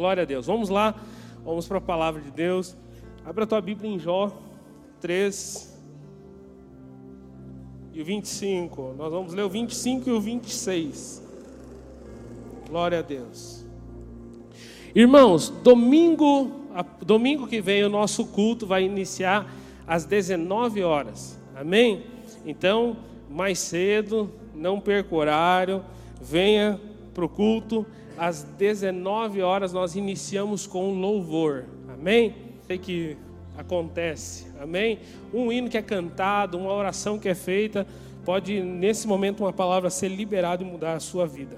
Glória a Deus. Vamos lá, vamos para a palavra de Deus. Abra a tua Bíblia em Jó 3 e o 25. Nós vamos ler o 25 e o 26. Glória a Deus. Irmãos, domingo, domingo que vem o nosso culto vai iniciar às 19 horas. Amém? Então, mais cedo, não perca o horário, venha para o culto. Às 19 horas nós iniciamos com louvor. Amém? Sei que acontece. Amém? Um hino que é cantado, uma oração que é feita, pode nesse momento uma palavra ser liberada e mudar a sua vida.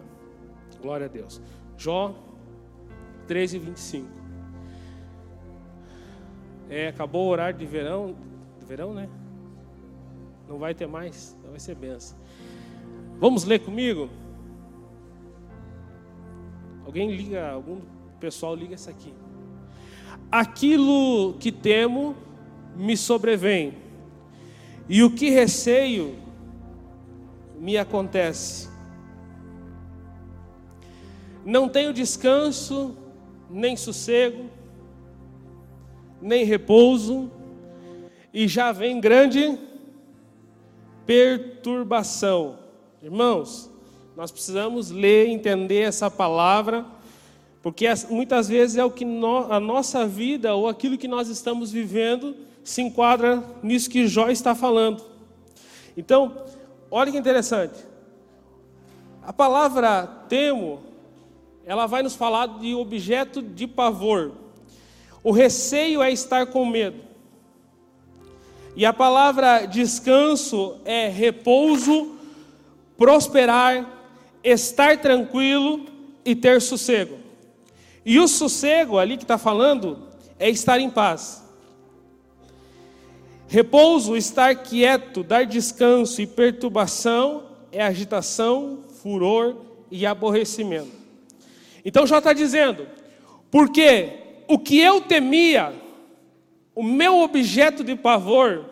Glória a Deus. Jó 13, 25. É, acabou o horário de verão, de verão, né? Não vai ter mais, vai ser benção. Vamos ler comigo? Alguém liga, algum pessoal liga isso aqui. Aquilo que temo me sobrevém, e o que receio me acontece. Não tenho descanso, nem sossego, nem repouso, e já vem grande perturbação. Irmãos, nós precisamos ler, entender essa palavra, porque muitas vezes é o que no, a nossa vida ou aquilo que nós estamos vivendo se enquadra nisso que Jó está falando. Então, olha que interessante. A palavra temo, ela vai nos falar de objeto de pavor. O receio é estar com medo. E a palavra descanso é repouso, prosperar, estar tranquilo e ter sossego. E o sossego ali que está falando é estar em paz. Repouso, estar quieto, dar descanso e perturbação é agitação, furor e aborrecimento. Então já está dizendo, porque o que eu temia, o meu objeto de pavor,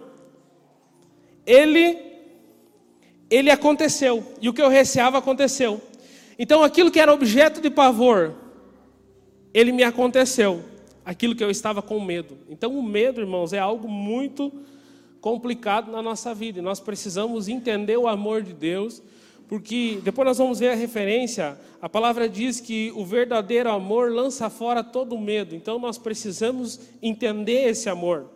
ele, ele aconteceu, e o que eu receava aconteceu. Então aquilo que era objeto de pavor, ele me aconteceu aquilo que eu estava com medo. Então, o medo, irmãos, é algo muito complicado na nossa vida. E nós precisamos entender o amor de Deus, porque depois nós vamos ver a referência. A palavra diz que o verdadeiro amor lança fora todo medo. Então, nós precisamos entender esse amor.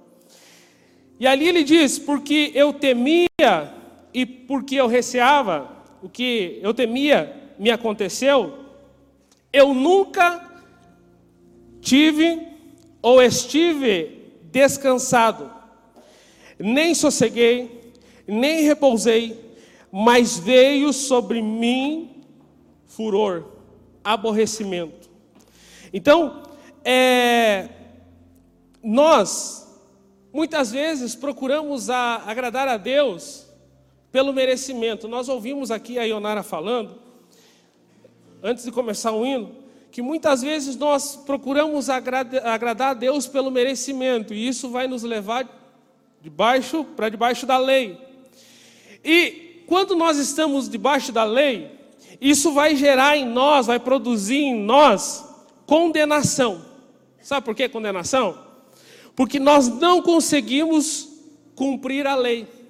E ali ele diz: porque eu temia e porque eu receava, o que eu temia me aconteceu, eu nunca tive ou estive descansado, nem sosseguei, nem repousei, mas veio sobre mim furor, aborrecimento. Então, é, nós muitas vezes procuramos a, agradar a Deus pelo merecimento. Nós ouvimos aqui a Ionara falando, antes de começar o hino, que muitas vezes nós procuramos agradar a Deus pelo merecimento, e isso vai nos levar debaixo para debaixo da lei. E quando nós estamos debaixo da lei, isso vai gerar em nós, vai produzir em nós condenação. Sabe por que condenação? Porque nós não conseguimos cumprir a lei.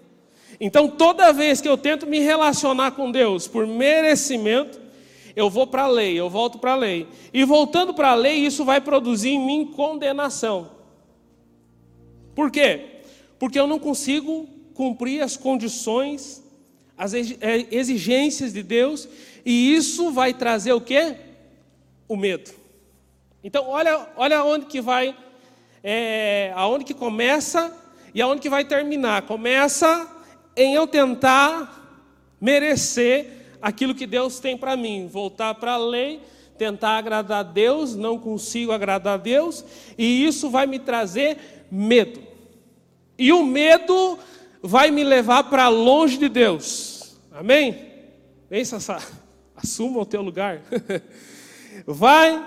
Então, toda vez que eu tento me relacionar com Deus por merecimento, eu vou para a lei, eu volto para a lei. E voltando para a lei, isso vai produzir em mim condenação. Por quê? Porque eu não consigo cumprir as condições, as é, exigências de Deus, e isso vai trazer o quê? O medo. Então, olha, olha onde que vai, é, aonde que começa e aonde que vai terminar. Começa em eu tentar merecer aquilo que Deus tem para mim, voltar para a lei, tentar agradar a Deus, não consigo agradar a Deus, e isso vai me trazer medo. E o medo vai me levar para longe de Deus. Amém? Vem, Sassá, assuma o teu lugar. vai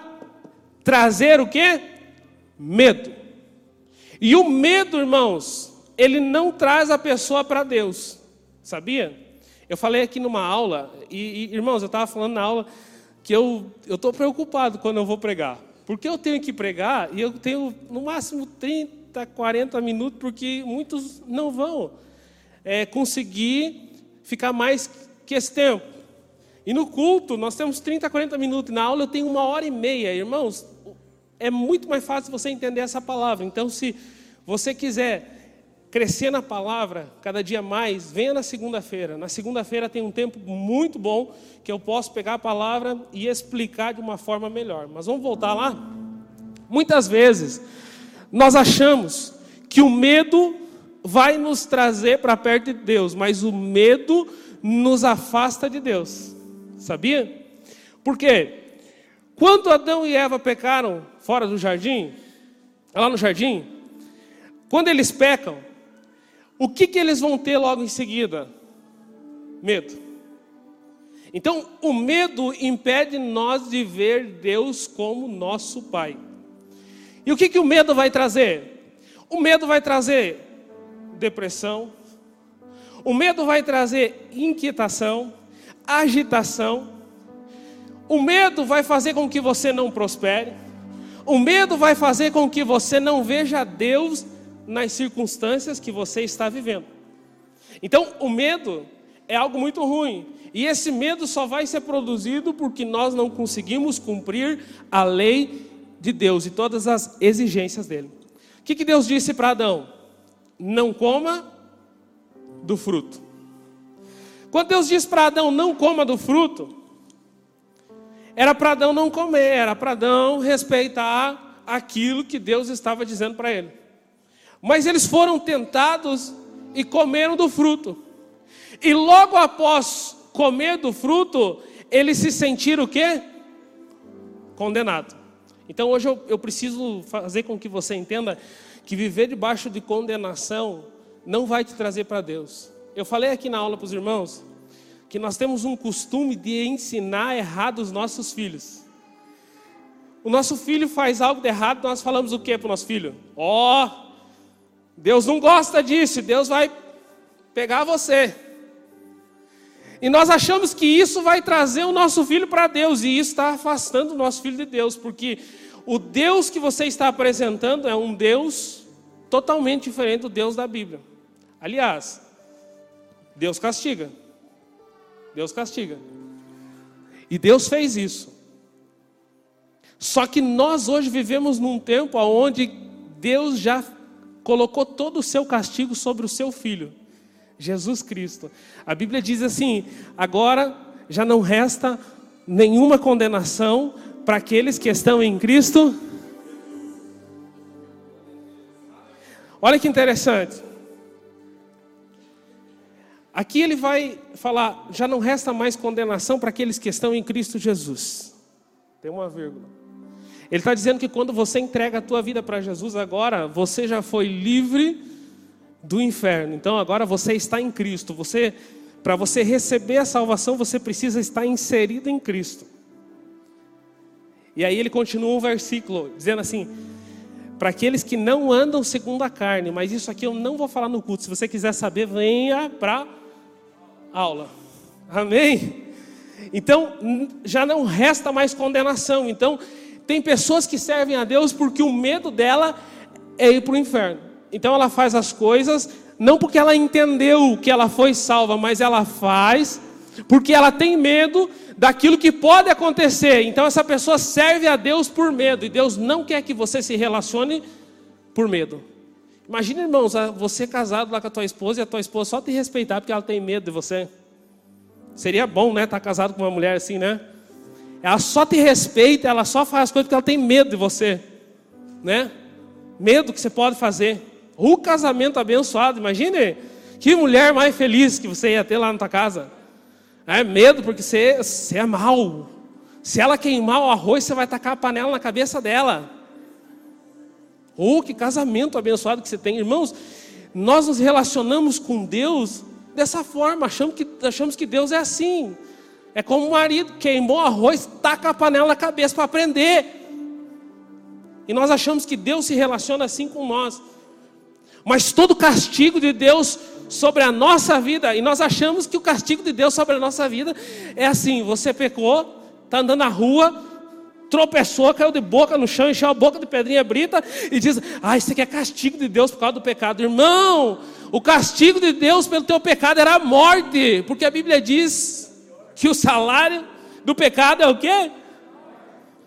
trazer o que? Medo. E o medo, irmãos, ele não traz a pessoa para Deus. Sabia? Eu falei aqui numa aula, e, e irmãos, eu estava falando na aula que eu estou preocupado quando eu vou pregar. porque eu tenho que pregar e eu tenho no máximo 30, 40 minutos, porque muitos não vão é, conseguir ficar mais que esse tempo. E no culto, nós temos 30, 40 minutos. Na aula eu tenho uma hora e meia. Irmãos, é muito mais fácil você entender essa palavra. Então, se você quiser crescer na palavra cada dia mais, venha na segunda-feira. Na segunda-feira tem um tempo muito bom que eu posso pegar a palavra e explicar de uma forma melhor. Mas vamos voltar lá? Muitas vezes nós achamos que o medo vai nos trazer para perto de Deus, mas o medo nos afasta de Deus. Sabia? Por quê? Quando Adão e Eva pecaram fora do jardim, lá no jardim, quando eles pecam, o que, que eles vão ter logo em seguida? Medo. Então, o medo impede nós de ver Deus como nosso Pai. E o que, que o medo vai trazer? O medo vai trazer depressão, o medo vai trazer inquietação, agitação, o medo vai fazer com que você não prospere, o medo vai fazer com que você não veja Deus nas circunstâncias que você está vivendo. Então, o medo é algo muito ruim. E esse medo só vai ser produzido porque nós não conseguimos cumprir a lei de Deus e todas as exigências dele. O que, que Deus disse para Adão? Não coma do fruto. Quando Deus disse para Adão não coma do fruto, era para Adão não comer, era para Adão respeitar aquilo que Deus estava dizendo para ele. Mas eles foram tentados e comeram do fruto. E logo após comer do fruto, eles se sentiram o quê? Condenado. Então hoje eu, eu preciso fazer com que você entenda que viver debaixo de condenação não vai te trazer para Deus. Eu falei aqui na aula para os irmãos que nós temos um costume de ensinar errado os nossos filhos. O nosso filho faz algo de errado, nós falamos o que para o nosso filho? Ó, oh, Deus não gosta disso, Deus vai pegar você. E nós achamos que isso vai trazer o nosso filho para Deus, e isso está afastando o nosso filho de Deus, porque o Deus que você está apresentando é um Deus totalmente diferente do Deus da Bíblia. Aliás, Deus castiga. Deus castiga. E Deus fez isso. Só que nós hoje vivemos num tempo onde Deus já colocou todo o seu castigo sobre o seu filho, Jesus Cristo. A Bíblia diz assim: agora já não resta nenhuma condenação para aqueles que estão em Cristo. Olha que interessante. Aqui ele vai falar: já não resta mais condenação para aqueles que estão em Cristo Jesus. Tem uma vírgula. Ele está dizendo que quando você entrega a tua vida para Jesus agora, você já foi livre do inferno. Então agora você está em Cristo. Você, para você receber a salvação, você precisa estar inserido em Cristo. E aí ele continua o versículo dizendo assim: para aqueles que não andam segundo a carne, mas isso aqui eu não vou falar no culto. Se você quiser saber, venha para aula. Amém? Então já não resta mais condenação. Então tem pessoas que servem a Deus porque o medo dela é ir para o inferno. Então ela faz as coisas não porque ela entendeu que ela foi salva, mas ela faz porque ela tem medo daquilo que pode acontecer. Então essa pessoa serve a Deus por medo e Deus não quer que você se relacione por medo. Imagina, irmãos, você casado lá com a tua esposa e a tua esposa só te respeitar porque ela tem medo de você. Seria bom, né, estar casado com uma mulher assim, né? Ela só te respeita, ela só faz as coisas porque ela tem medo de você, né? Medo que você pode fazer. O casamento abençoado, imagine que mulher mais feliz que você ia ter lá na tua casa. É medo porque você, você é mal. Se ela queimar o arroz, você vai tacar a panela na cabeça dela. Oh, que casamento abençoado que você tem, irmãos. Nós nos relacionamos com Deus dessa forma, achamos que, achamos que Deus é assim. É como o marido queimou arroz, taca a panela na cabeça para aprender. E nós achamos que Deus se relaciona assim com nós. Mas todo castigo de Deus sobre a nossa vida, e nós achamos que o castigo de Deus sobre a nossa vida é assim: você pecou, está andando na rua, tropeçou, caiu de boca no chão, encheu a boca de pedrinha brita e diz: Ah, isso aqui é castigo de Deus por causa do pecado. Irmão, o castigo de Deus pelo teu pecado era a morte, porque a Bíblia diz que o salário do pecado é o quê?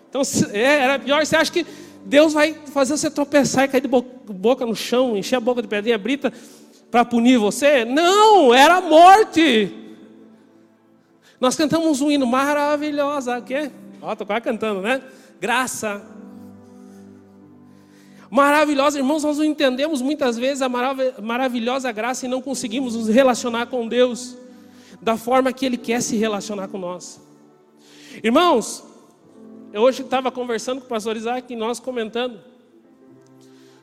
Então, é, era pior. Você acha que Deus vai fazer você tropeçar e cair de boca no chão, encher a boca de pedrinha brita para punir você? Não, era a morte. Nós cantamos um hino maravilhoso, o quê? Ó, tô quase cantando, né? Graça. Maravilhosa, irmãos, nós não entendemos muitas vezes a marav maravilhosa graça e não conseguimos nos relacionar com Deus da forma que Ele quer se relacionar com nós. Irmãos, eu hoje estava conversando com o pastor Isaac e nós comentando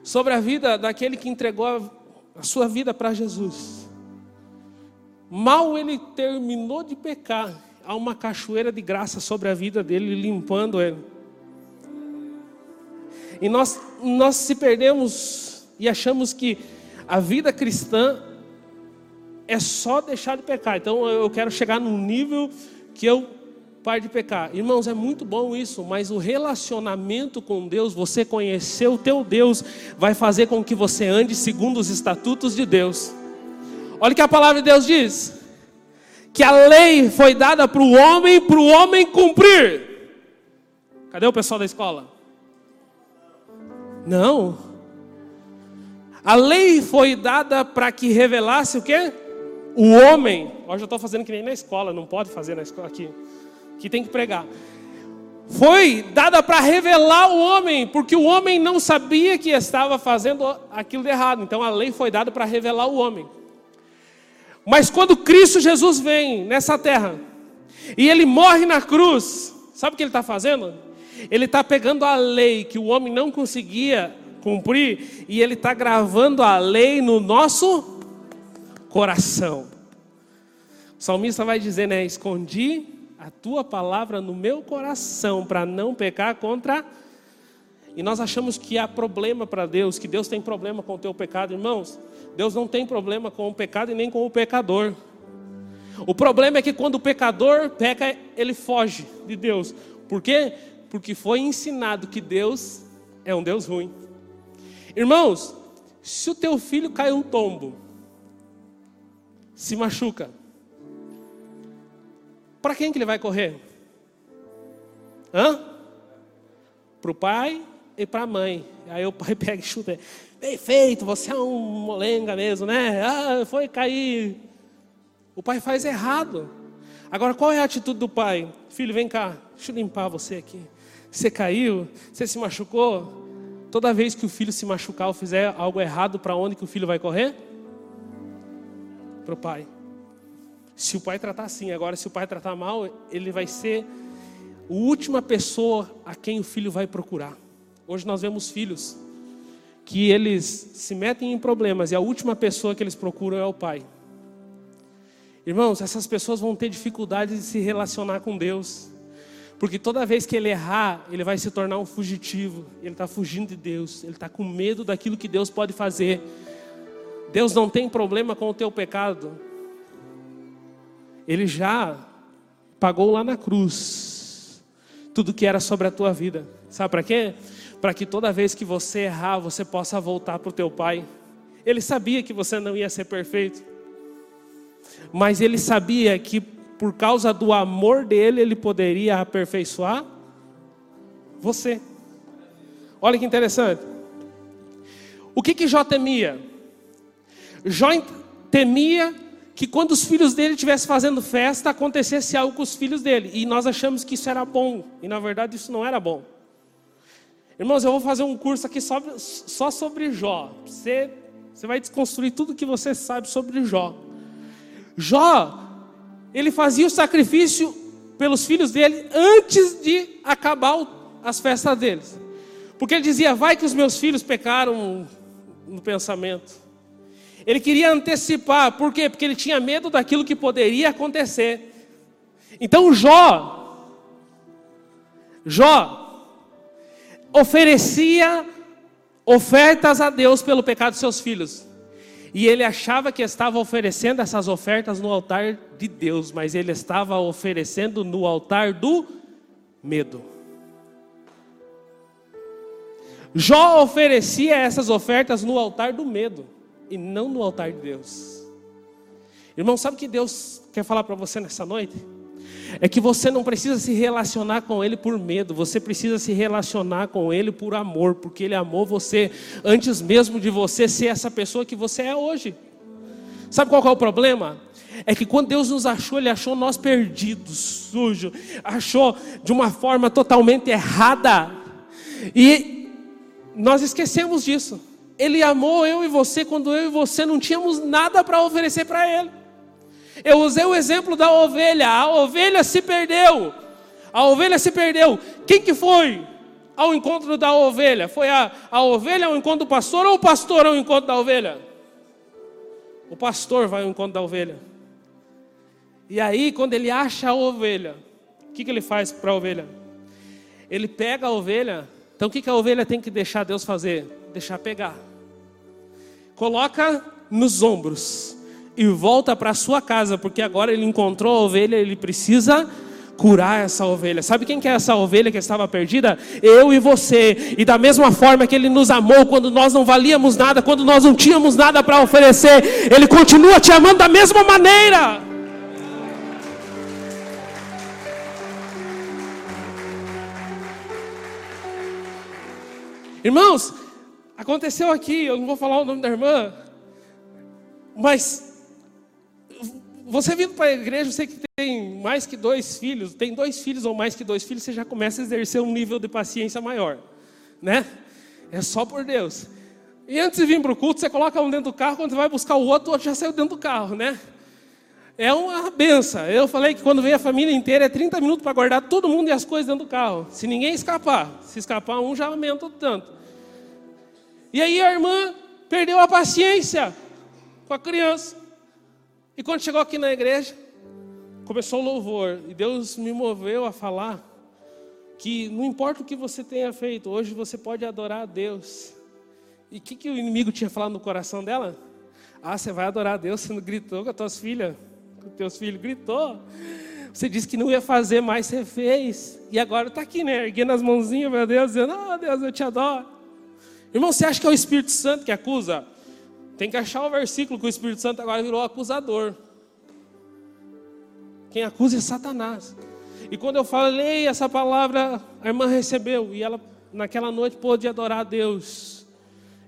sobre a vida daquele que entregou a, sua vida para Jesus. Mal ele terminou de pecar, há uma cachoeira de graça sobre a vida dele, limpando ele. E nós, nós se perdemos e achamos que a vida cristã é só deixar de pecar. Então eu quero chegar num nível que eu pare de pecar. Irmãos, é muito bom isso, mas o relacionamento com Deus, você conhecer o teu Deus, vai fazer com que você ande segundo os estatutos de Deus. Olha o que a palavra de Deus diz que a lei foi dada para o homem, para o homem cumprir. Cadê o pessoal da escola? Não. A lei foi dada para que revelasse o quê? O homem. Hoje eu estou fazendo que nem na escola, não pode fazer na escola aqui. Que tem que pregar. Foi dada para revelar o homem, porque o homem não sabia que estava fazendo aquilo de errado. Então a lei foi dada para revelar o homem. Mas quando Cristo Jesus vem nessa terra e ele morre na cruz, sabe o que ele está fazendo? Ele está pegando a lei que o homem não conseguia cumprir e ele está gravando a lei no nosso coração. O salmista vai dizer, né? Escondi a tua palavra no meu coração para não pecar contra. E nós achamos que há problema para Deus, que Deus tem problema com o teu pecado, irmãos. Deus não tem problema com o pecado e nem com o pecador. O problema é que quando o pecador peca, ele foge de Deus. Por quê? Porque foi ensinado que Deus é um Deus ruim. Irmãos, se o teu filho cai um tombo, se machuca, para quem que ele vai correr? Hã? Para o pai e para a mãe. Aí o pai pega e chuta. Bem feito, você é um molenga mesmo, né? Ah, foi cair. O pai faz errado. Agora, qual é a atitude do pai? Filho, vem cá, deixa eu limpar você aqui. Você caiu? Você se machucou? Toda vez que o filho se machucar ou fizer algo errado, para onde que o filho vai correr? Para o pai. Se o pai tratar assim, agora se o pai tratar mal, ele vai ser a última pessoa a quem o filho vai procurar. Hoje nós vemos filhos que eles se metem em problemas e a última pessoa que eles procuram é o pai. Irmãos, essas pessoas vão ter dificuldade de se relacionar com Deus, porque toda vez que ele errar, ele vai se tornar um fugitivo, ele está fugindo de Deus, ele está com medo daquilo que Deus pode fazer. Deus não tem problema com o teu pecado, ele já pagou lá na cruz tudo que era sobre a tua vida, sabe para quê? para que toda vez que você errar, você possa voltar para o teu pai. Ele sabia que você não ia ser perfeito, mas ele sabia que por causa do amor dele, ele poderia aperfeiçoar você. Olha que interessante. O que que Jó temia? Jó temia que quando os filhos dele estivessem fazendo festa, acontecesse algo com os filhos dele. E nós achamos que isso era bom. E na verdade isso não era bom. Irmãos, eu vou fazer um curso aqui só, só sobre Jó. Você, você vai desconstruir tudo que você sabe sobre Jó. Jó, ele fazia o sacrifício pelos filhos dele antes de acabar as festas deles. Porque ele dizia: Vai que os meus filhos pecaram no pensamento. Ele queria antecipar, por quê? Porque ele tinha medo daquilo que poderia acontecer. Então Jó, Jó, oferecia ofertas a Deus pelo pecado de seus filhos. E ele achava que estava oferecendo essas ofertas no altar de Deus, mas ele estava oferecendo no altar do medo. Jó oferecia essas ofertas no altar do medo e não no altar de Deus. Irmão, sabe o que Deus quer falar para você nessa noite? É que você não precisa se relacionar com Ele por medo, você precisa se relacionar com Ele por amor, porque Ele amou você antes mesmo de você ser essa pessoa que você é hoje. Sabe qual é o problema? É que quando Deus nos achou, Ele achou nós perdidos, sujos, achou de uma forma totalmente errada, e nós esquecemos disso. Ele amou eu e você quando eu e você não tínhamos nada para oferecer para Ele. Eu usei o exemplo da ovelha. A ovelha se perdeu. A ovelha se perdeu. Quem que foi ao encontro da ovelha? Foi a, a ovelha ao encontro do pastor ou o pastor ao encontro da ovelha? O pastor vai ao encontro da ovelha. E aí, quando ele acha a ovelha, o que, que ele faz para a ovelha? Ele pega a ovelha. Então, o que, que a ovelha tem que deixar Deus fazer? Deixar pegar. Coloca nos ombros e volta para sua casa, porque agora ele encontrou a ovelha, ele precisa curar essa ovelha. Sabe quem que é essa ovelha que estava perdida? Eu e você. E da mesma forma que ele nos amou quando nós não valíamos nada, quando nós não tínhamos nada para oferecer, ele continua te amando da mesma maneira. Irmãos, aconteceu aqui, eu não vou falar o nome da irmã, mas você vindo para a igreja, você que tem mais que dois filhos, tem dois filhos ou mais que dois filhos, você já começa a exercer um nível de paciência maior, né? É só por Deus. E antes de vir para o culto, você coloca um dentro do carro, quando você vai buscar o outro, o outro já saiu dentro do carro, né? É uma benção. Eu falei que quando vem a família inteira é 30 minutos para guardar todo mundo e as coisas dentro do carro. Se ninguém escapar, se escapar um já aumenta o tanto. E aí a irmã perdeu a paciência com a criança. E quando chegou aqui na igreja, começou o louvor, e Deus me moveu a falar que não importa o que você tenha feito, hoje você pode adorar a Deus. E o que, que o inimigo tinha falado no coração dela? Ah, você vai adorar a Deus, você não gritou com as tuas filhas, com teus filhos, gritou. Você disse que não ia fazer mais, você fez. E agora está aqui, né? Erguendo as mãozinhas, meu Deus, dizendo, oh Deus, eu te adoro. Irmão, você acha que é o Espírito Santo que acusa? Tem que achar o versículo que o Espírito Santo agora virou acusador. Quem acusa é Satanás. E quando eu falei essa palavra, a irmã recebeu. E ela, naquela noite, pôde adorar a Deus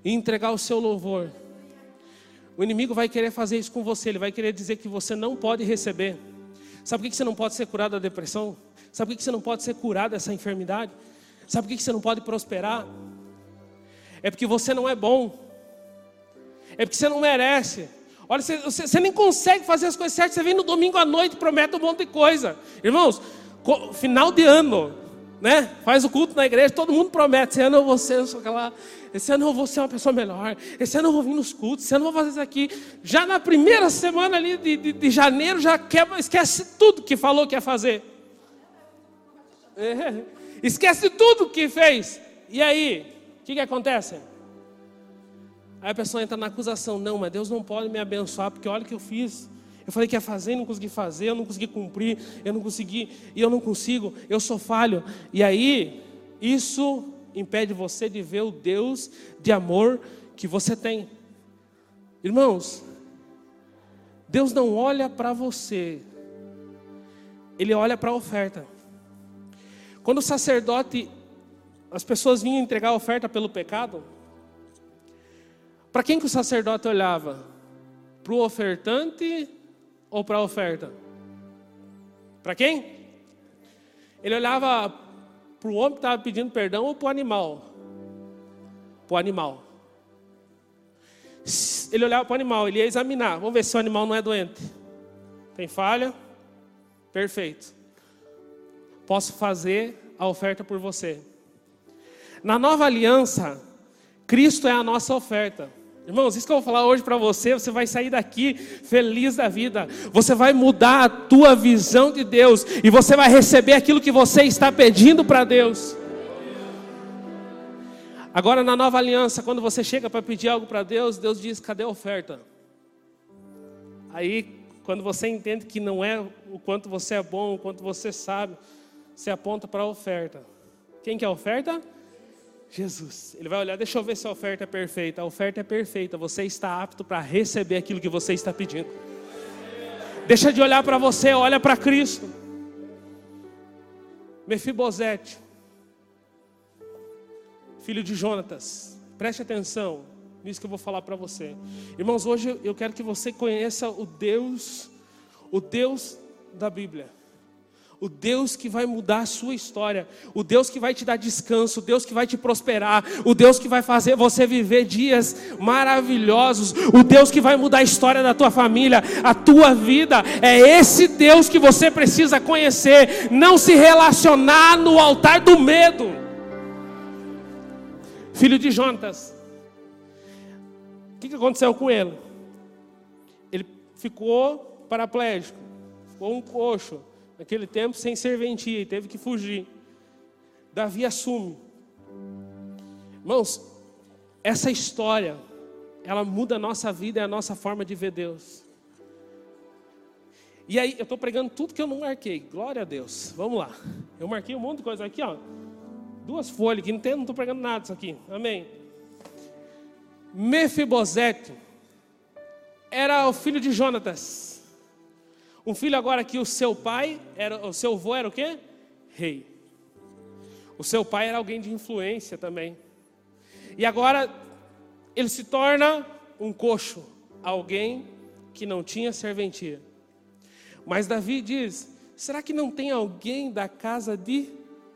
e entregar o seu louvor. O inimigo vai querer fazer isso com você. Ele vai querer dizer que você não pode receber. Sabe por que você não pode ser curado da depressão? Sabe por que você não pode ser curado dessa enfermidade? Sabe por que você não pode prosperar? É porque você não é bom é porque você não merece. Olha, você, você, você, nem consegue fazer as coisas certas. Você vem no domingo à noite, promete um monte de coisa. Irmãos, final de ano, né? Faz o culto na igreja, todo mundo promete. Esse ano eu vou ser, aquela, esse ano eu vou ser uma pessoa melhor. Esse ano eu vou vir nos cultos. Esse ano eu vou fazer isso aqui. Já na primeira semana ali de, de, de janeiro, já esquece tudo que falou que ia fazer. É, esquece tudo que fez. E aí, o que, que acontece? Aí a pessoa entra na acusação: não, mas Deus não pode me abençoar, porque olha o que eu fiz. Eu falei que ia fazer, não consegui fazer, eu não consegui cumprir, eu não consegui, e eu não consigo, eu sou falho. E aí, isso impede você de ver o Deus de amor que você tem. Irmãos, Deus não olha para você, Ele olha para a oferta. Quando o sacerdote, as pessoas vinham entregar a oferta pelo pecado, para quem que o sacerdote olhava? Para o ofertante ou para a oferta? Para quem? Ele olhava para o homem que estava pedindo perdão ou para o animal? Para o animal. Ele olhava para o animal, ele ia examinar. Vamos ver se o animal não é doente. Tem falha? Perfeito. Posso fazer a oferta por você. Na nova aliança, Cristo é a nossa oferta. Irmãos, isso que eu vou falar hoje para você, você vai sair daqui feliz da vida. Você vai mudar a tua visão de Deus e você vai receber aquilo que você está pedindo para Deus. Agora na nova aliança, quando você chega para pedir algo para Deus, Deus diz: "Cadê a oferta?" Aí, quando você entende que não é o quanto você é bom, o quanto você sabe, você aponta para a oferta. Quem que é a oferta? Jesus. Ele vai olhar, deixa eu ver se a oferta é perfeita. A oferta é perfeita. Você está apto para receber aquilo que você está pedindo. Deixa de olhar para você, olha para Cristo. Mefibosete, filho de Jonatas, preste atenção nisso que eu vou falar para você. Irmãos, hoje eu quero que você conheça o Deus, o Deus da Bíblia o Deus que vai mudar a sua história, o Deus que vai te dar descanso, o Deus que vai te prosperar, o Deus que vai fazer você viver dias maravilhosos, o Deus que vai mudar a história da tua família, a tua vida. É esse Deus que você precisa conhecer, não se relacionar no altar do medo. Filho de Jonatas, o que aconteceu com ele? Ele ficou paraplégico, ficou um coxo naquele tempo sem serventia e teve que fugir. Davi assume. Irmãos, essa história, ela muda a nossa vida e a nossa forma de ver Deus. E aí, eu estou pregando tudo que eu não marquei. Glória a Deus. Vamos lá. Eu marquei um monte de coisa aqui, ó. Duas folhas aqui, não estou pregando nada disso aqui. Amém. Mefibosete era o filho de Jonatas. Um filho agora que o seu pai, era, o seu avô era o quê? Rei. O seu pai era alguém de influência também. E agora ele se torna um coxo, alguém que não tinha serventia. Mas Davi diz: será que não tem alguém da casa de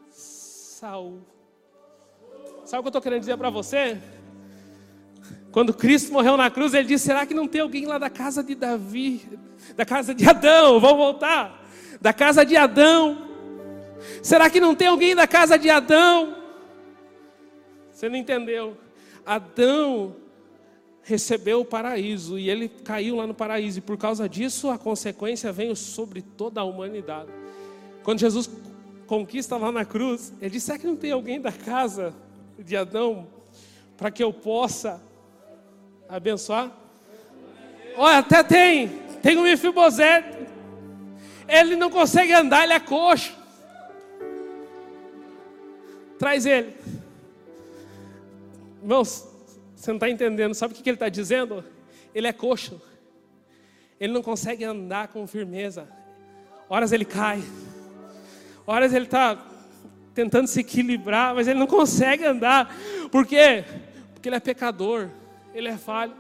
Saul? Sabe o que eu estou querendo dizer para você? Quando Cristo morreu na cruz, ele disse: será que não tem alguém lá da casa de Davi, da casa de Adão, vamos voltar, da casa de Adão. Será que não tem alguém da casa de Adão? Você não entendeu? Adão recebeu o paraíso e ele caiu lá no paraíso, e por causa disso a consequência veio sobre toda a humanidade. Quando Jesus conquista lá na cruz, ele disse: será que não tem alguém da casa de Adão para que eu possa abençoar? Olha, até tem, tem um Mefibosete. Ele não consegue andar, ele é coxo. Traz ele. Irmãos, você não está entendendo. Sabe o que ele está dizendo? Ele é coxo. Ele não consegue andar com firmeza. Horas ele cai. Horas ele está tentando se equilibrar, mas ele não consegue andar. Por quê? Porque ele é pecador. Ele é falho.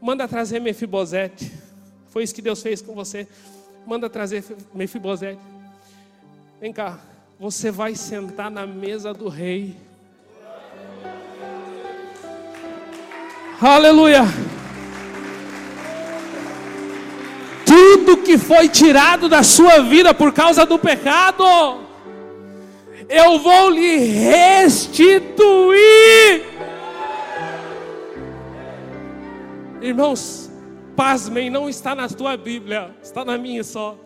Manda trazer Mefibosete. Foi isso que Deus fez com você. Manda trazer Mefibosete. Vem cá. Você vai sentar na mesa do rei. Aleluia. Tudo que foi tirado da sua vida por causa do pecado, eu vou lhe restituir. Irmãos, pasmem, não está na tua Bíblia, está na minha só.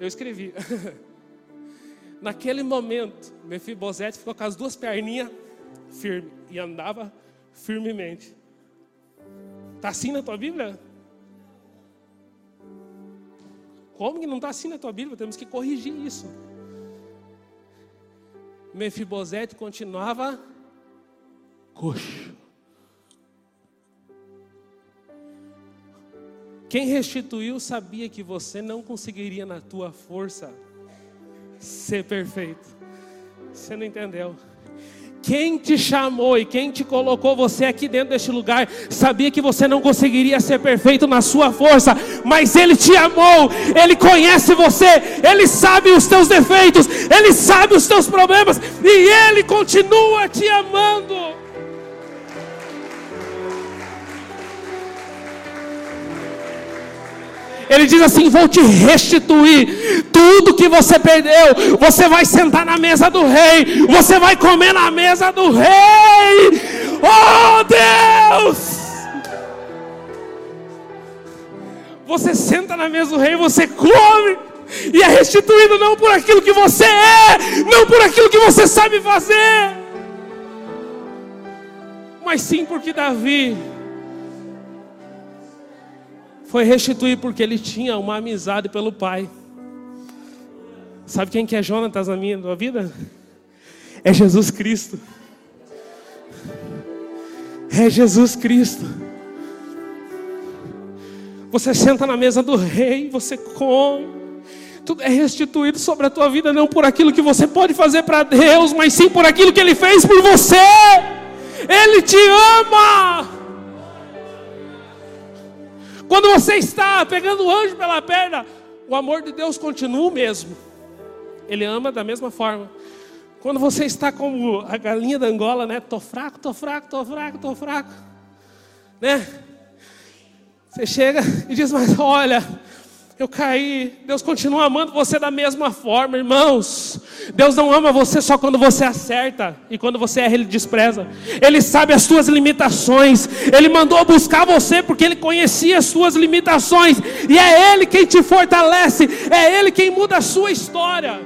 Eu escrevi. Naquele momento, Mefibosete ficou com as duas perninhas firmes e andava firmemente. Está assim na tua Bíblia? Como que não está assim na tua Bíblia? Temos que corrigir isso. Mefibosete continuava coxo. Quem restituiu sabia que você não conseguiria na tua força ser perfeito. Você não entendeu? Quem te chamou e quem te colocou você aqui dentro deste lugar sabia que você não conseguiria ser perfeito na sua força, mas Ele te amou, Ele conhece você, Ele sabe os teus defeitos, Ele sabe os teus problemas e Ele continua te amando. Ele diz assim: Vou te restituir tudo que você perdeu. Você vai sentar na mesa do rei, você vai comer na mesa do rei. Oh Deus! Você senta na mesa do rei, você come e é restituído não por aquilo que você é, não por aquilo que você sabe fazer, mas sim porque Davi foi restituir porque ele tinha uma amizade pelo pai. Sabe quem que é Jonatas na minha vida? É Jesus Cristo. É Jesus Cristo. Você senta na mesa do rei, você come. Tudo é restituído sobre a tua vida, não por aquilo que você pode fazer para Deus, mas sim por aquilo que Ele fez por você. Ele te ama. Quando você está pegando o anjo pela perna, o amor de Deus continua o mesmo. Ele ama da mesma forma. Quando você está como a galinha da Angola, né? Tô fraco, tô fraco, tô fraco, tô fraco, né? Você chega e diz: Mas olha, eu caí. Deus continua amando você da mesma forma, irmãos. Deus não ama você só quando você acerta e quando você erra, Ele despreza. Ele sabe as suas limitações. Ele mandou buscar você porque Ele conhecia as suas limitações. E é Ele quem te fortalece, é Ele quem muda a sua história.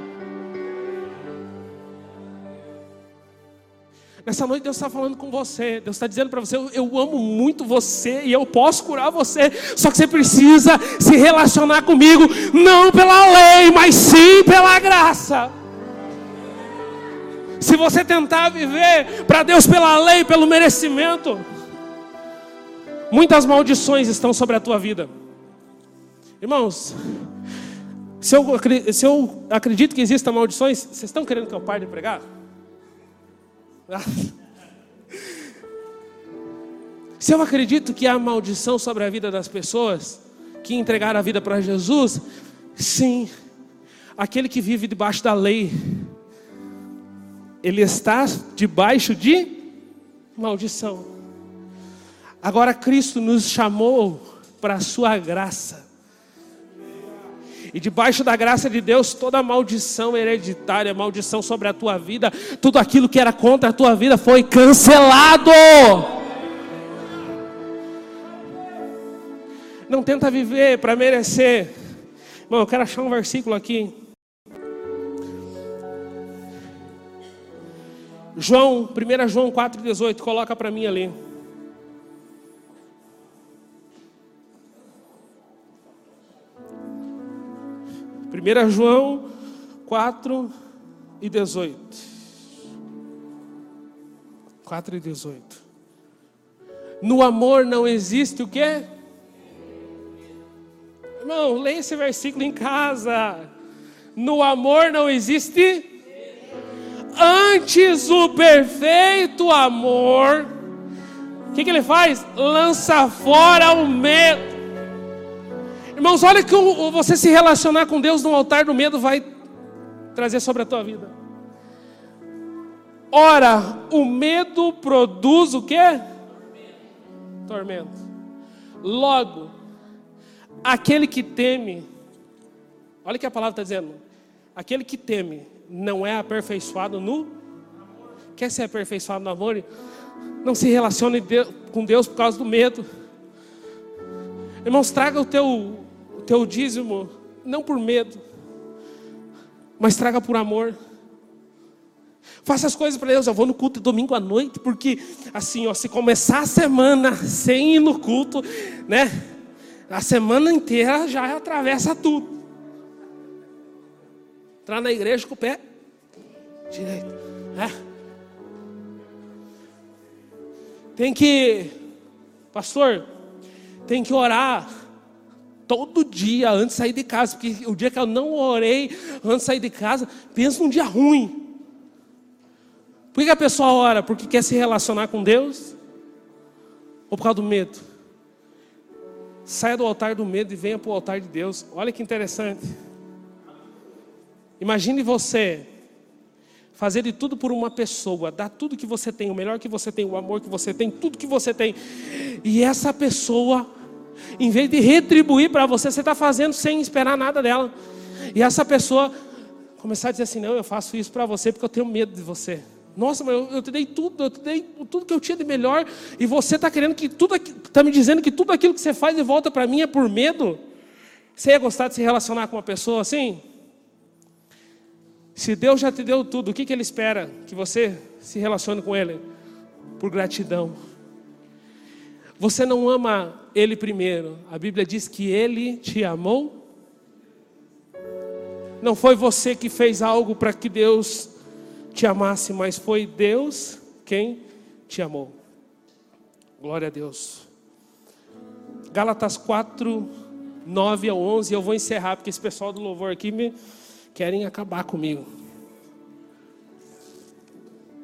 Nessa noite Deus está falando com você. Deus está dizendo para você: eu, amo muito você e eu posso curar você. Só que você precisa se relacionar comigo, não pela lei, mas sim pela graça. Se você tentar viver para Deus pela lei, pelo merecimento, muitas maldições estão sobre a tua vida. Irmãos, se eu, se eu acredito que existam maldições, vocês estão querendo que eu pare de pregar? Se eu acredito que há maldição sobre a vida das pessoas que entregaram a vida para Jesus, sim, aquele que vive debaixo da lei, ele está debaixo de maldição. Agora Cristo nos chamou para a sua graça. E debaixo da graça de Deus, toda maldição hereditária, maldição sobre a tua vida, tudo aquilo que era contra a tua vida foi cancelado. Não tenta viver para merecer. Bom, eu quero achar um versículo aqui. João, 1 João 4,18, coloca para mim ali. 1 João 4 e 18. 4 e 18. No amor não existe o quê? Irmão, leia esse versículo em casa. No amor não existe. Antes o perfeito amor, o que, que ele faz? Lança fora o medo. Irmãos, olha que você se relacionar com Deus no altar do medo vai trazer sobre a tua vida. Ora, o medo produz o que? Tormento. Logo, aquele que teme, olha o que a palavra está dizendo: aquele que teme não é aperfeiçoado no. Quer ser aperfeiçoado no amor? Não se relacione com Deus por causa do medo. Irmãos, traga o teu teu dízimo não por medo, mas traga por amor. Faça as coisas para Deus. Eu vou no culto domingo à noite, porque assim, ó, se começar a semana sem ir no culto, né? A semana inteira já atravessa tudo. Entrar na igreja com o pé direito, né? Tem que, pastor, tem que orar todo dia antes de sair de casa, porque o dia que eu não orei antes de sair de casa, pensa num dia ruim. Por que a pessoa ora? Porque quer se relacionar com Deus? Ou por causa do medo? Saia do altar do medo e venha para o altar de Deus. Olha que interessante. Imagine você fazer de tudo por uma pessoa, dar tudo que você tem, o melhor que você tem, o amor que você tem, tudo que você tem, e essa pessoa em vez de retribuir para você, você está fazendo sem esperar nada dela. E essa pessoa começar a dizer assim: Não, eu faço isso para você porque eu tenho medo de você. Nossa, mas eu, eu te dei tudo, eu te dei tudo que eu tinha de melhor, e você está querendo que tudo, está me dizendo que tudo aquilo que você faz de volta para mim é por medo? Você ia gostar de se relacionar com uma pessoa assim? Se Deus já te deu tudo, o que, que Ele espera? Que você se relacione com Ele? Por gratidão. Você não ama Ele primeiro. A Bíblia diz que Ele te amou. Não foi você que fez algo para que Deus te amasse, mas foi Deus quem te amou. Glória a Deus. Gálatas 4, 9 ao 11. Eu vou encerrar, porque esse pessoal do louvor aqui me querem acabar comigo.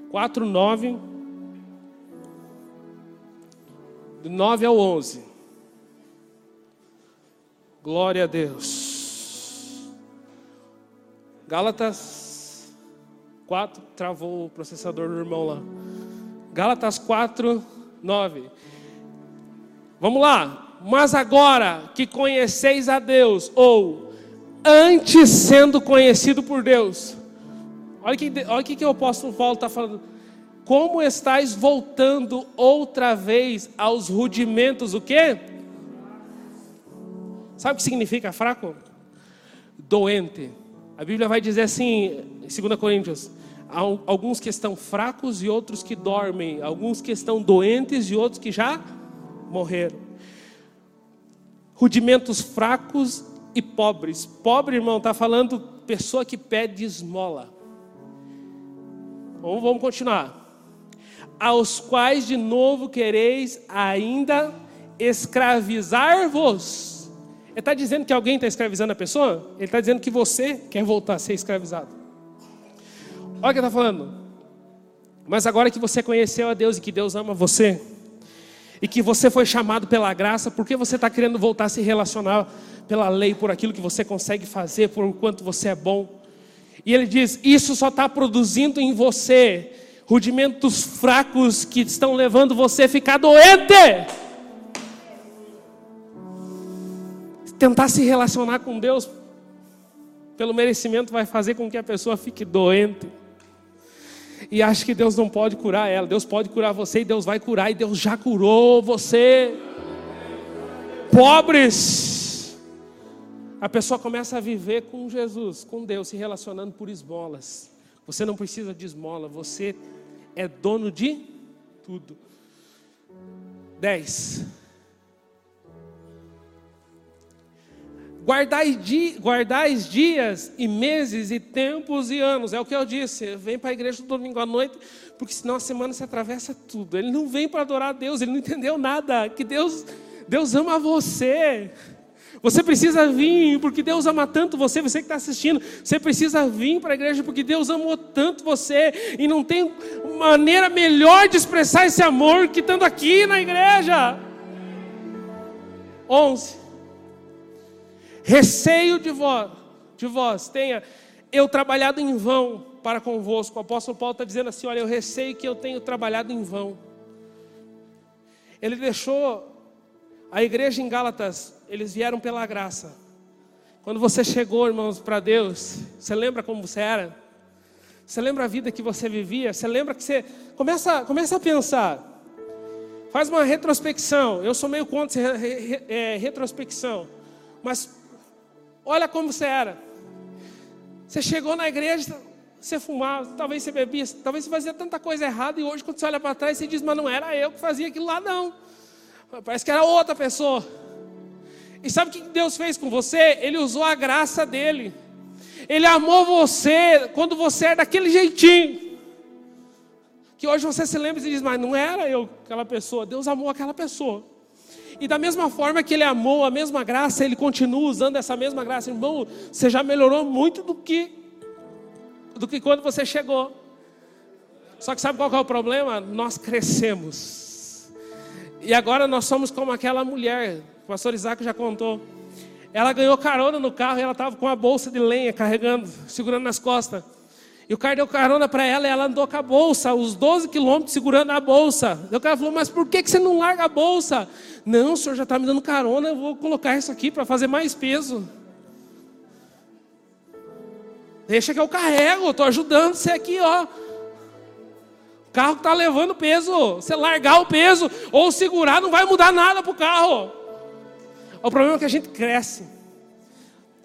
4, 9. Do 9 ao 11. Glória a Deus. Gálatas 4, travou o processador do irmão lá. Gálatas 4, 9. Vamos lá. Mas agora que conheceis a Deus, ou antes sendo conhecido por Deus. Olha o que, olha que, que o apóstolo Paulo está falando. Como estáis voltando outra vez aos rudimentos, o quê? Sabe o que significa fraco? Doente. A Bíblia vai dizer assim, em 2 Coríntios: alguns que estão fracos e outros que dormem, alguns que estão doentes e outros que já morreram. Rudimentos fracos e pobres. Pobre, irmão, está falando pessoa que pede esmola. Vamos, vamos continuar. Aos quais de novo quereis ainda escravizar-vos ele está dizendo que alguém está escravizando a pessoa? Ele está dizendo que você quer voltar a ser escravizado. Olha o que ele está falando. Mas agora que você conheceu a Deus e que Deus ama você, e que você foi chamado pela graça, por que você está querendo voltar a se relacionar pela lei, por aquilo que você consegue fazer, por quanto você é bom? E ele diz: Isso só está produzindo em você rudimentos fracos que estão levando você a ficar doente. tentar se relacionar com Deus pelo merecimento vai fazer com que a pessoa fique doente. E acha que Deus não pode curar ela. Deus pode curar você e Deus vai curar e Deus já curou você. Pobres. A pessoa começa a viver com Jesus, com Deus, se relacionando por esmolas. Você não precisa de esmola, você é dono de tudo. 10. Guardais, di, guardais dias e meses e tempos e anos. É o que eu disse. Vem para a igreja domingo à noite, porque senão a semana se atravessa tudo. Ele não vem para adorar a Deus, ele não entendeu nada. Que Deus, Deus ama você. Você precisa vir, porque Deus ama tanto você, você que está assistindo. Você precisa vir para a igreja, porque Deus amou tanto você. E não tem maneira melhor de expressar esse amor que estando aqui na igreja. 11 receio de vós, de vós tenha eu trabalhado em vão para convosco. O apóstolo Paulo está dizendo assim: olha, eu receio que eu tenho trabalhado em vão. Ele deixou a igreja em Gálatas, eles vieram pela graça. Quando você chegou, irmãos, para Deus, você lembra como você era? Você lembra a vida que você vivia? Você lembra que você. Começa, começa a pensar. Faz uma retrospecção. Eu sou meio contra é, retrospecção. Mas Olha como você era. Você chegou na igreja, você fumava, talvez você bebia, talvez você fazia tanta coisa errada e hoje quando você olha para trás você diz, mas não era eu que fazia aquilo lá não. Parece que era outra pessoa. E sabe o que Deus fez com você? Ele usou a graça dele. Ele amou você quando você era daquele jeitinho. Que hoje você se lembra e diz, mas não era eu aquela pessoa. Deus amou aquela pessoa. E da mesma forma que ele amou a mesma graça, ele continua usando essa mesma graça. Irmão, você já melhorou muito do que do que quando você chegou. Só que sabe qual é o problema? Nós crescemos. E agora nós somos como aquela mulher, o pastor Isaac já contou. Ela ganhou carona no carro e ela estava com a bolsa de lenha carregando, segurando nas costas. E o cara deu carona para ela e ela andou com a bolsa, os 12 quilômetros segurando a bolsa. E o cara falou, mas por que, que você não larga a bolsa? Não, o senhor já está me dando carona, eu vou colocar isso aqui para fazer mais peso. Deixa que eu carrego, estou ajudando você aqui, ó. Carro está levando peso. Você largar o peso ou segurar, não vai mudar nada para o carro. O problema é que a gente cresce.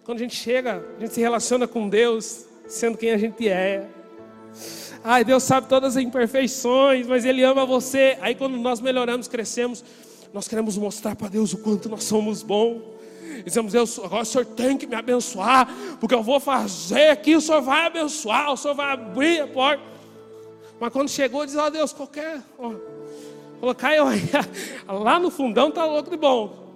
Quando a gente chega, a gente se relaciona com Deus sendo quem a gente é. Ai, Deus sabe todas as imperfeições, mas Ele ama você. Aí quando nós melhoramos, crescemos, nós queremos mostrar para Deus o quanto nós somos bons. Dizemos, Deus, agora o Senhor tem que me abençoar, porque eu vou fazer aqui, o Senhor vai abençoar, o Senhor vai abrir a porta. Mas quando chegou, diz: Ó oh, Deus, qualquer. Ó, colocar lá no fundão tá louco de bom.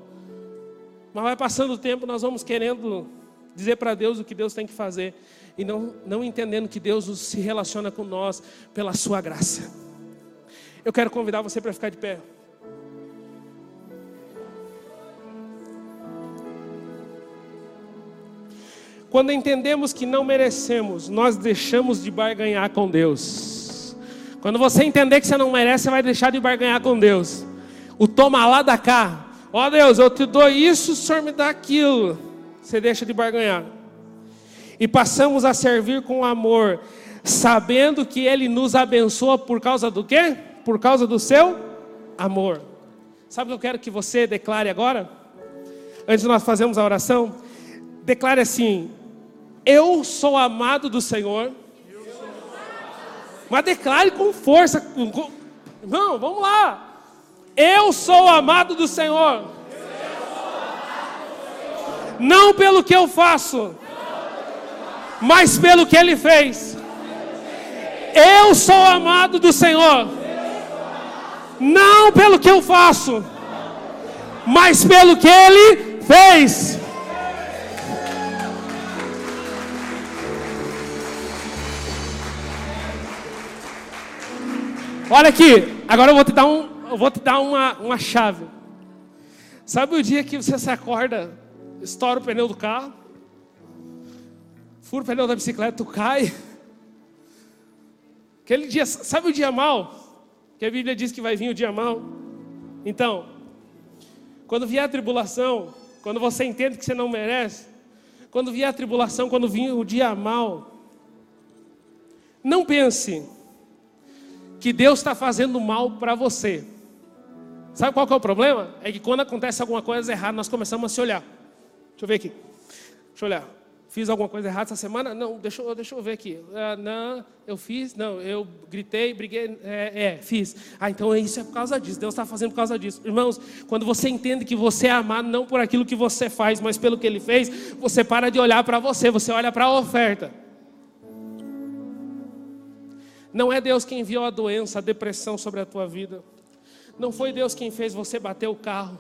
Mas vai passando o tempo, nós vamos querendo dizer para Deus o que Deus tem que fazer e não, não entendendo que Deus se relaciona com nós pela sua graça. Eu quero convidar você para ficar de pé. Quando entendemos que não merecemos, nós deixamos de barganhar com Deus. Quando você entender que você não merece, você vai deixar de barganhar com Deus. O toma lá da cá. Ó oh, Deus, eu te dou isso, o Senhor me dá aquilo. Você deixa de barganhar. E passamos a servir com amor, sabendo que Ele nos abençoa por causa do quê? Por causa do seu amor. Sabe o que eu quero que você declare agora? Antes de nós fazermos a oração, declare assim: eu sou amado do Senhor. Mas declare com força. Irmão, vamos lá. Eu sou amado do Senhor. Não pelo que eu faço, mas pelo que Ele fez. Eu sou amado do Senhor. Não pelo que eu faço, mas pelo que Ele fez. Olha aqui, agora eu vou te dar, um, eu vou te dar uma, uma chave. Sabe o dia que você se acorda, estoura o pneu do carro, fura o pneu da bicicleta, tu cai. Aquele dia, sabe o dia mal? Que a Bíblia diz que vai vir o dia mal. Então, quando vier a tribulação, quando você entende que você não merece, quando vier a tribulação, quando vir o dia mal, não pense que Deus está fazendo mal para você. Sabe qual é o problema? É que quando acontece alguma coisa errada, nós começamos a se olhar. Deixa eu ver aqui. Deixa eu olhar. Fiz alguma coisa errada essa semana? Não, deixa, eu, deixa eu ver aqui. Ah, não, eu fiz? Não, eu gritei, briguei. É, é, fiz. Ah, então isso é por causa disso. Deus está fazendo por causa disso. Irmãos, quando você entende que você é amado não por aquilo que você faz, mas pelo que Ele fez, você para de olhar para você, você olha para a oferta. Não é Deus quem enviou a doença, a depressão sobre a tua vida. Não foi Deus quem fez você bater o carro.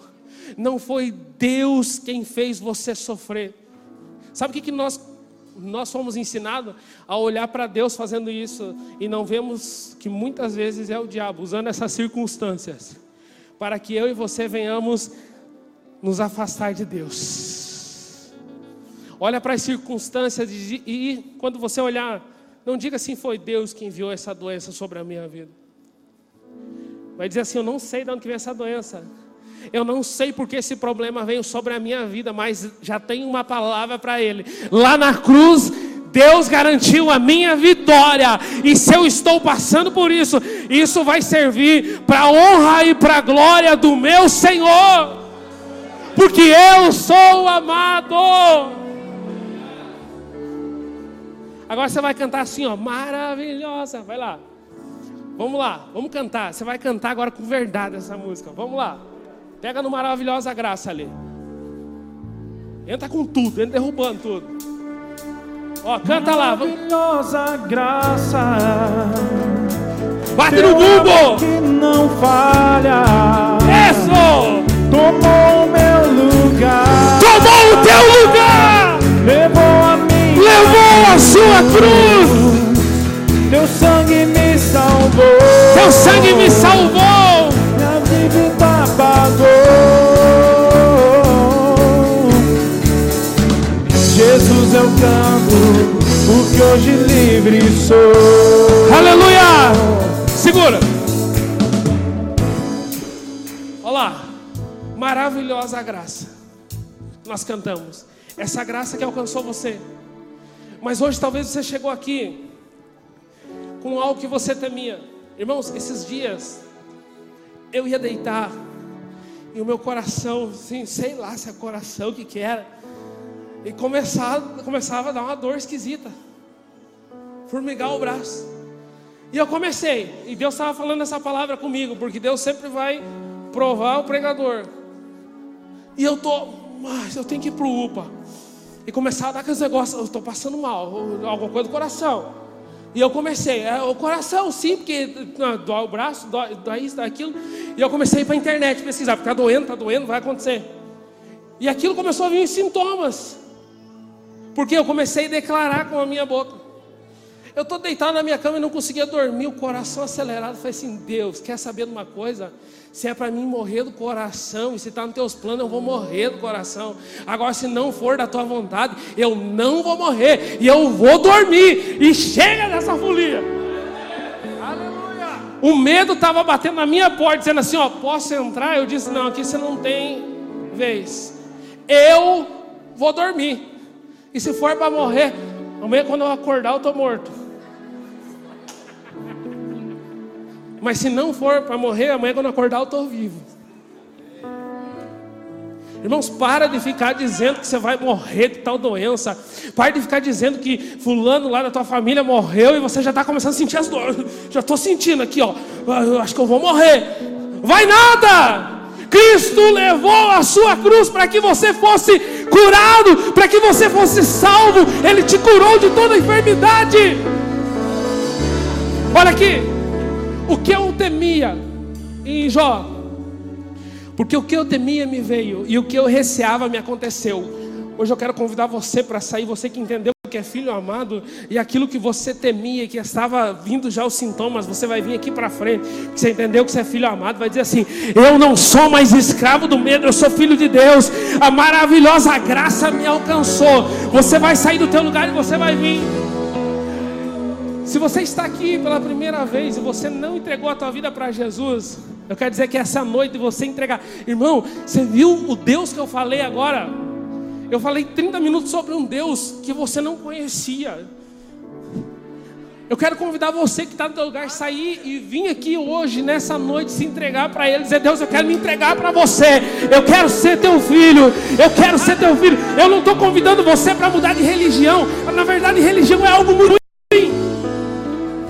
Não foi Deus quem fez você sofrer. Sabe o que, que nós, nós fomos ensinados? A olhar para Deus fazendo isso e não vemos que muitas vezes é o diabo usando essas circunstâncias para que eu e você venhamos nos afastar de Deus. Olha para as circunstâncias e, e quando você olhar não diga assim, foi Deus que enviou essa doença sobre a minha vida. Vai dizer assim, eu não sei de onde vem essa doença. Eu não sei porque esse problema veio sobre a minha vida, mas já tem uma palavra para ele. Lá na cruz, Deus garantiu a minha vitória. E se eu estou passando por isso, isso vai servir para a honra e para a glória do meu Senhor. Porque eu sou amado. Agora você vai cantar assim, ó, maravilhosa. Vai lá. Vamos lá, vamos cantar. Você vai cantar agora com verdade essa música. Vamos lá. Pega no maravilhosa graça ali. Entra com tudo, entra derrubando tudo. Ó, canta lá. Maravilhosa graça. Bate no bumbo. Que não falha. Isso. Tomou o meu lugar. Tomou o teu lugar. Cruz. Teu sangue me salvou. Teu sangue me salvou. Minha dívida pagou. Jesus eu canto, porque hoje livre sou. Aleluia! Segura. Olha lá. Maravilhosa graça. Nós cantamos. Essa graça que alcançou você. Mas hoje talvez você chegou aqui com algo que você temia. Irmãos, esses dias eu ia deitar e o meu coração, assim, sei lá se é coração que que era, e começava, começava a dar uma dor esquisita, formigar o braço. E eu comecei, e Deus estava falando essa palavra comigo, porque Deus sempre vai provar o pregador. E eu tô, mas eu tenho que ir pro UPA e começar a dar aqueles negócios, eu estou passando mal, alguma coisa do coração. E eu comecei, é, o coração sim, porque dói o braço, dói, dói isso, dói aquilo. E eu comecei para a internet pesquisar, porque está doendo, está doendo, vai acontecer. E aquilo começou a vir em sintomas. Porque eu comecei a declarar com a minha boca. Eu estou deitado na minha cama e não conseguia dormir, o coração acelerado. falei assim: Deus, quer saber de uma coisa? Se é para mim morrer do coração, e se está nos teus planos, eu vou morrer do coração. Agora, se não for da tua vontade, eu não vou morrer, e eu vou dormir. E chega dessa folia. Aleluia. O medo estava batendo na minha porta, dizendo assim: Ó, posso entrar? Eu disse: Não, aqui você não tem vez. Eu vou dormir. E se for para morrer, amanhã quando eu acordar, eu estou morto. Mas se não for para morrer, amanhã quando eu acordar, eu estou vivo. Irmãos, para de ficar dizendo que você vai morrer de tal doença. Para de ficar dizendo que fulano lá da tua família morreu e você já está começando a sentir as dores. Já estou sentindo aqui, ó. Ah, eu acho que eu vou morrer. Vai nada! Cristo levou a sua cruz para que você fosse curado, para que você fosse salvo. Ele te curou de toda enfermidade. Olha aqui, o que eu temia em Jó, porque o que eu temia me veio e o que eu receava me aconteceu. Hoje eu quero convidar você para sair, você que entendeu que é filho amado e aquilo que você temia, que estava vindo já os sintomas, você vai vir aqui para frente, você entendeu que você é filho amado, vai dizer assim: Eu não sou mais escravo do medo, eu sou filho de Deus. A maravilhosa graça me alcançou. Você vai sair do teu lugar e você vai vir. Se você está aqui pela primeira vez e você não entregou a tua vida para Jesus, eu quero dizer que essa noite você entregar, irmão, você viu o Deus que eu falei agora? Eu falei 30 minutos sobre um Deus que você não conhecia. Eu quero convidar você que está no seu lugar sair e vir aqui hoje, nessa noite, se entregar para Ele, dizer: Deus, eu quero me entregar para você. Eu quero ser teu filho. Eu quero ser teu filho. Eu não estou convidando você para mudar de religião. Na verdade, religião é algo muito ruim.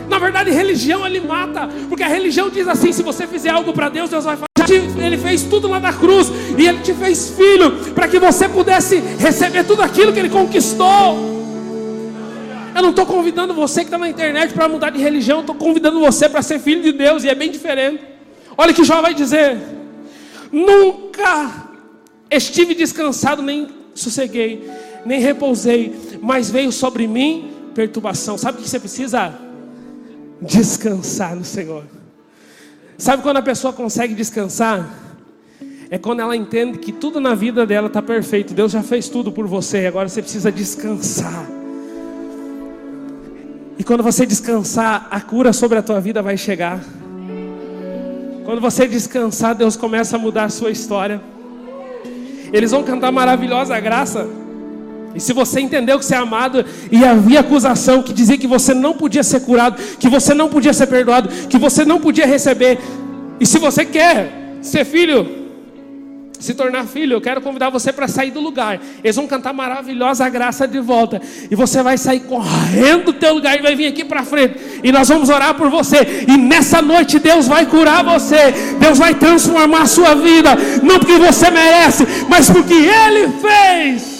Na verdade, religião ele mata, porque a religião diz assim: se você fizer algo para Deus, Deus vai fazer. Ele fez tudo lá na cruz e Ele te fez filho para que você pudesse receber tudo aquilo que Ele conquistou. Eu não estou convidando você que está na internet para mudar de religião, estou convidando você para ser filho de Deus e é bem diferente. Olha que Jó vai dizer: Nunca estive descansado, nem sosseguei, nem repousei, mas veio sobre mim perturbação. Sabe o que você precisa? Descansar no Senhor. Sabe quando a pessoa consegue descansar? É quando ela entende que tudo na vida dela está perfeito. Deus já fez tudo por você. Agora você precisa descansar. E quando você descansar, a cura sobre a tua vida vai chegar. Quando você descansar, Deus começa a mudar a sua história. Eles vão cantar maravilhosa graça. E se você entendeu que você é amado e havia acusação que dizia que você não podia ser curado, que você não podia ser perdoado, que você não podia receber, e se você quer ser filho, se tornar filho, eu quero convidar você para sair do lugar. Eles vão cantar maravilhosa graça de volta. E você vai sair correndo do teu lugar e vai vir aqui para frente. E nós vamos orar por você. E nessa noite Deus vai curar você. Deus vai transformar a sua vida. Não porque você merece, mas porque Ele fez.